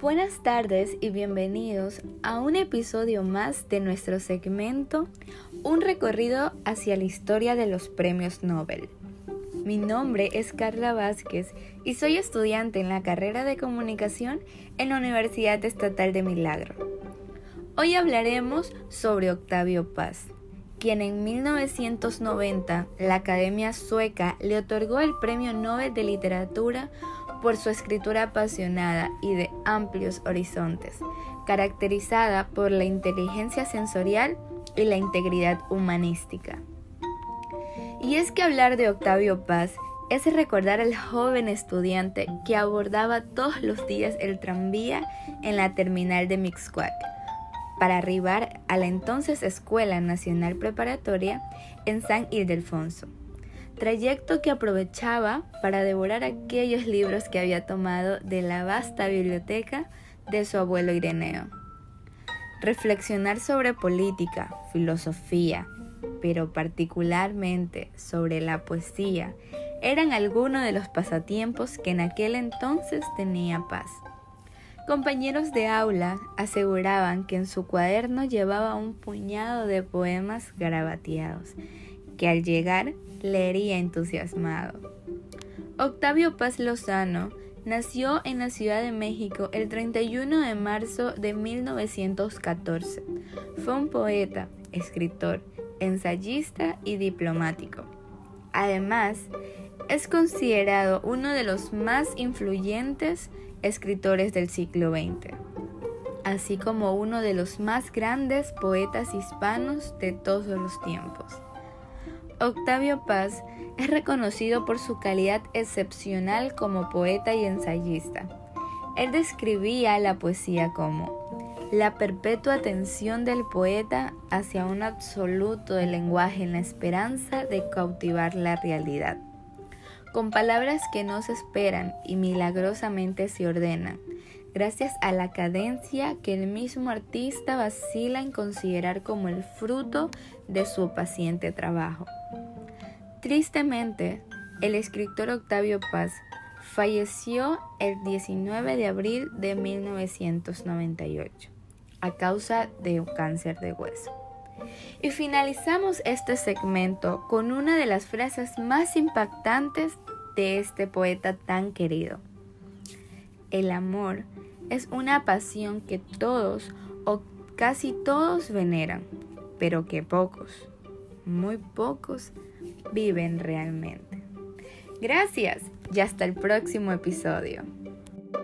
Buenas tardes y bienvenidos a un episodio más de nuestro segmento Un recorrido hacia la historia de los premios Nobel. Mi nombre es Carla Vázquez y soy estudiante en la carrera de comunicación en la Universidad Estatal de Milagro. Hoy hablaremos sobre Octavio Paz, quien en 1990 la Academia Sueca le otorgó el Premio Nobel de Literatura por su escritura apasionada y de amplios horizontes, caracterizada por la inteligencia sensorial y la integridad humanística. Y es que hablar de Octavio Paz es recordar al joven estudiante que abordaba todos los días el tranvía en la terminal de Mixcoac para arribar a la entonces Escuela Nacional Preparatoria en San Ildefonso trayecto que aprovechaba para devorar aquellos libros que había tomado de la vasta biblioteca de su abuelo Ireneo. Reflexionar sobre política, filosofía, pero particularmente sobre la poesía, eran algunos de los pasatiempos que en aquel entonces tenía paz. Compañeros de aula aseguraban que en su cuaderno llevaba un puñado de poemas garabateados, que al llegar leería entusiasmado. Octavio Paz Lozano nació en la Ciudad de México el 31 de marzo de 1914. Fue un poeta, escritor, ensayista y diplomático. Además, es considerado uno de los más influyentes escritores del siglo XX, así como uno de los más grandes poetas hispanos de todos los tiempos. Octavio Paz es reconocido por su calidad excepcional como poeta y ensayista. Él describía la poesía como la perpetua atención del poeta hacia un absoluto del lenguaje en la esperanza de cautivar la realidad. Con palabras que no se esperan y milagrosamente se ordenan, gracias a la cadencia que el mismo artista vacila en considerar como el fruto de su paciente trabajo. Tristemente, el escritor Octavio Paz falleció el 19 de abril de 1998 a causa de un cáncer de hueso. Y finalizamos este segmento con una de las frases más impactantes de este poeta tan querido. El amor es una pasión que todos o casi todos veneran, pero que pocos, muy pocos, viven realmente. Gracias y hasta el próximo episodio.